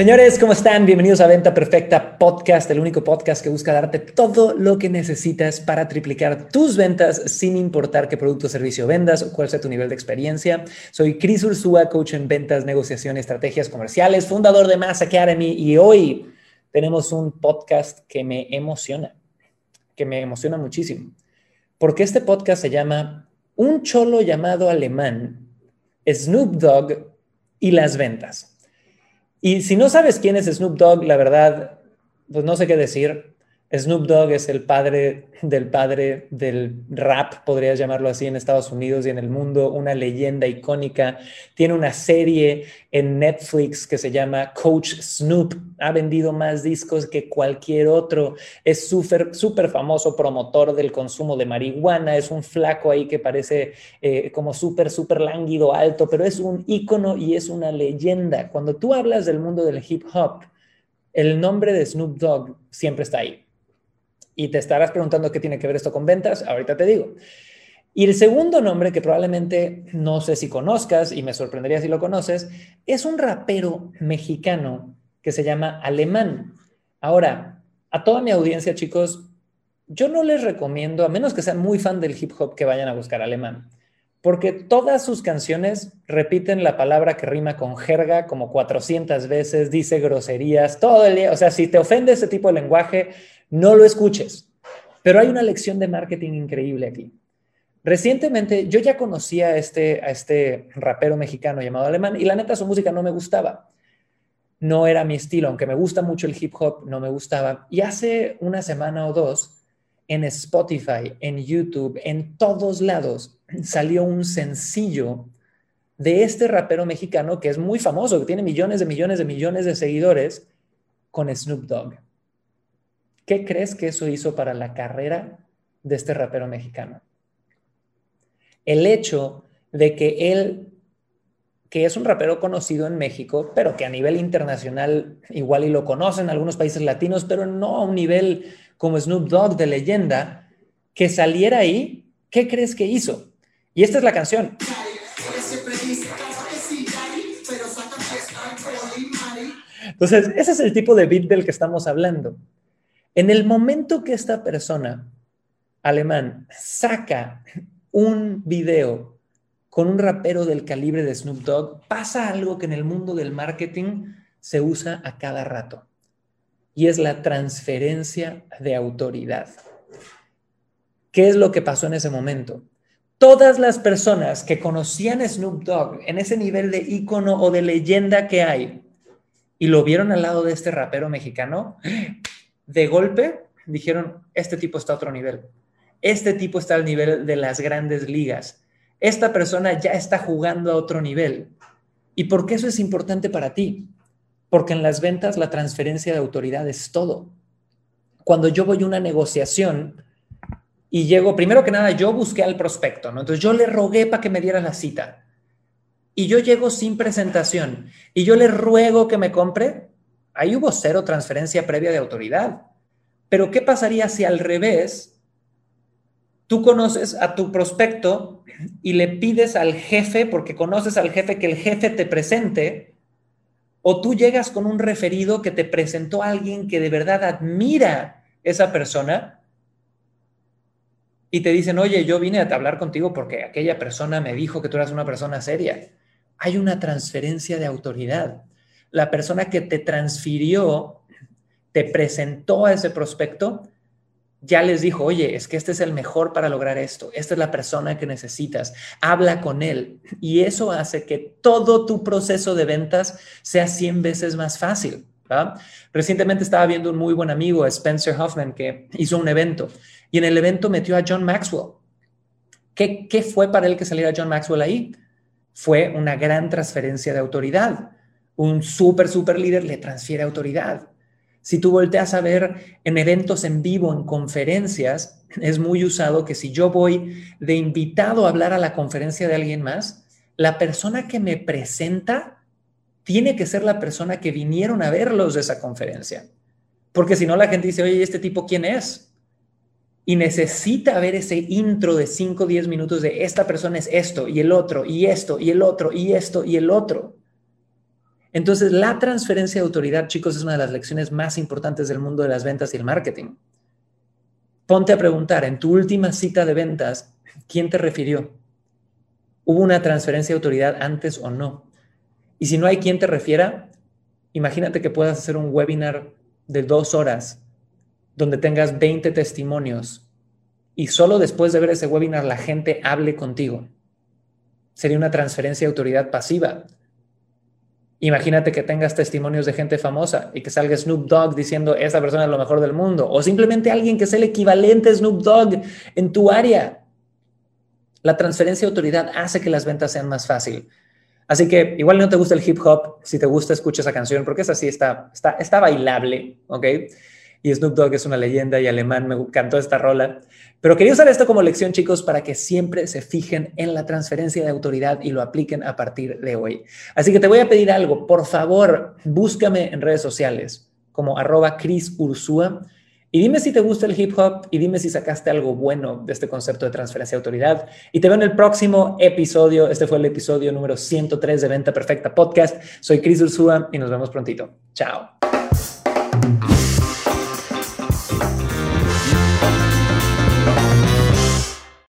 Señores, ¿cómo están? Bienvenidos a Venta Perfecta Podcast, el único podcast que busca darte todo lo que necesitas para triplicar tus ventas sin importar qué producto o servicio vendas o cuál sea tu nivel de experiencia. Soy Chris Ursúa, coach en ventas, negociación estrategias comerciales, fundador de Mass Academy y hoy tenemos un podcast que me emociona, que me emociona muchísimo, porque este podcast se llama Un cholo llamado alemán, Snoop Dogg y las ventas. Y si no sabes quién es Snoop Dogg, la verdad, pues no sé qué decir. Snoop Dogg es el padre del padre del rap, podrías llamarlo así, en Estados Unidos y en el mundo, una leyenda icónica. Tiene una serie en Netflix que se llama Coach Snoop. Ha vendido más discos que cualquier otro. Es súper, súper famoso promotor del consumo de marihuana. Es un flaco ahí que parece eh, como súper, súper lánguido, alto, pero es un ícono y es una leyenda. Cuando tú hablas del mundo del hip hop, el nombre de Snoop Dogg siempre está ahí y te estarás preguntando qué tiene que ver esto con ventas, ahorita te digo. Y el segundo nombre que probablemente no sé si conozcas y me sorprendería si lo conoces, es un rapero mexicano que se llama Alemán. Ahora, a toda mi audiencia, chicos, yo no les recomiendo, a menos que sean muy fan del hip hop, que vayan a buscar Alemán, porque todas sus canciones repiten la palabra que rima con jerga como 400 veces, dice groserías, todo el día. O sea, si te ofende ese tipo de lenguaje, no lo escuches. Pero hay una lección de marketing increíble aquí. Recientemente yo ya conocía este, a este rapero mexicano llamado Alemán y la neta su música no me gustaba. No era mi estilo, aunque me gusta mucho el hip hop, no me gustaba. Y hace una semana o dos, en Spotify, en YouTube, en todos lados, salió un sencillo de este rapero mexicano que es muy famoso, que tiene millones de millones de millones de seguidores, con Snoop Dogg. ¿Qué crees que eso hizo para la carrera de este rapero mexicano? El hecho de que él, que es un rapero conocido en México, pero que a nivel internacional igual y lo conocen algunos países latinos, pero no a un nivel como Snoop Dogg de leyenda, que saliera ahí, ¿qué crees que hizo? Y esta es la canción. Entonces, ese es el tipo de beat del que estamos hablando. En el momento que esta persona alemán saca un video con un rapero del calibre de Snoop Dogg, pasa algo que en el mundo del marketing se usa a cada rato, y es la transferencia de autoridad. ¿Qué es lo que pasó en ese momento? Todas las personas que conocían a Snoop Dogg en ese nivel de ícono o de leyenda que hay y lo vieron al lado de este rapero mexicano, de golpe dijeron, este tipo está a otro nivel. Este tipo está al nivel de las grandes ligas. Esta persona ya está jugando a otro nivel. ¿Y por qué eso es importante para ti? Porque en las ventas la transferencia de autoridad es todo. Cuando yo voy a una negociación y llego, primero que nada, yo busqué al prospecto, ¿no? Entonces yo le rogué para que me diera la cita. Y yo llego sin presentación y yo le ruego que me compre, ahí hubo cero transferencia previa de autoridad. Pero ¿qué pasaría si al revés tú conoces a tu prospecto y le pides al jefe, porque conoces al jefe, que el jefe te presente, o tú llegas con un referido que te presentó a alguien que de verdad admira esa persona y te dicen, oye, yo vine a hablar contigo porque aquella persona me dijo que tú eras una persona seria. Hay una transferencia de autoridad la persona que te transfirió, te presentó a ese prospecto, ya les dijo, oye, es que este es el mejor para lograr esto, esta es la persona que necesitas, habla con él. Y eso hace que todo tu proceso de ventas sea 100 veces más fácil. Recientemente estaba viendo un muy buen amigo, Spencer Hoffman, que hizo un evento y en el evento metió a John Maxwell. ¿Qué, qué fue para él que saliera John Maxwell ahí? Fue una gran transferencia de autoridad un súper, súper líder le transfiere autoridad. Si tú volteas a ver en eventos en vivo, en conferencias, es muy usado que si yo voy de invitado a hablar a la conferencia de alguien más, la persona que me presenta tiene que ser la persona que vinieron a verlos de esa conferencia. Porque si no, la gente dice, oye, ¿este tipo quién es? Y necesita ver ese intro de 5 o 10 minutos de esta persona es esto y el otro y esto y el otro y esto y el otro. Entonces, la transferencia de autoridad, chicos, es una de las lecciones más importantes del mundo de las ventas y el marketing. Ponte a preguntar, en tu última cita de ventas, ¿quién te refirió? ¿Hubo una transferencia de autoridad antes o no? Y si no hay quien te refiera, imagínate que puedas hacer un webinar de dos horas donde tengas 20 testimonios y solo después de ver ese webinar la gente hable contigo. Sería una transferencia de autoridad pasiva. Imagínate que tengas testimonios de gente famosa y que salga Snoop Dogg diciendo esta persona es lo mejor del mundo o simplemente alguien que es el equivalente a Snoop Dogg en tu área. La transferencia de autoridad hace que las ventas sean más fácil. Así que igual no te gusta el hip hop, si te gusta escucha esa canción porque es así, está, está, está bailable, ¿ok? Y Snoop Dogg es una leyenda y alemán, me cantó esta rola. Pero quería usar esto como lección, chicos, para que siempre se fijen en la transferencia de autoridad y lo apliquen a partir de hoy. Así que te voy a pedir algo, por favor, búscame en redes sociales como arroba Chris y dime si te gusta el hip hop y dime si sacaste algo bueno de este concepto de transferencia de autoridad. Y te veo en el próximo episodio. Este fue el episodio número 103 de Venta Perfecta Podcast. Soy Chris Ursúa y nos vemos prontito. Chao.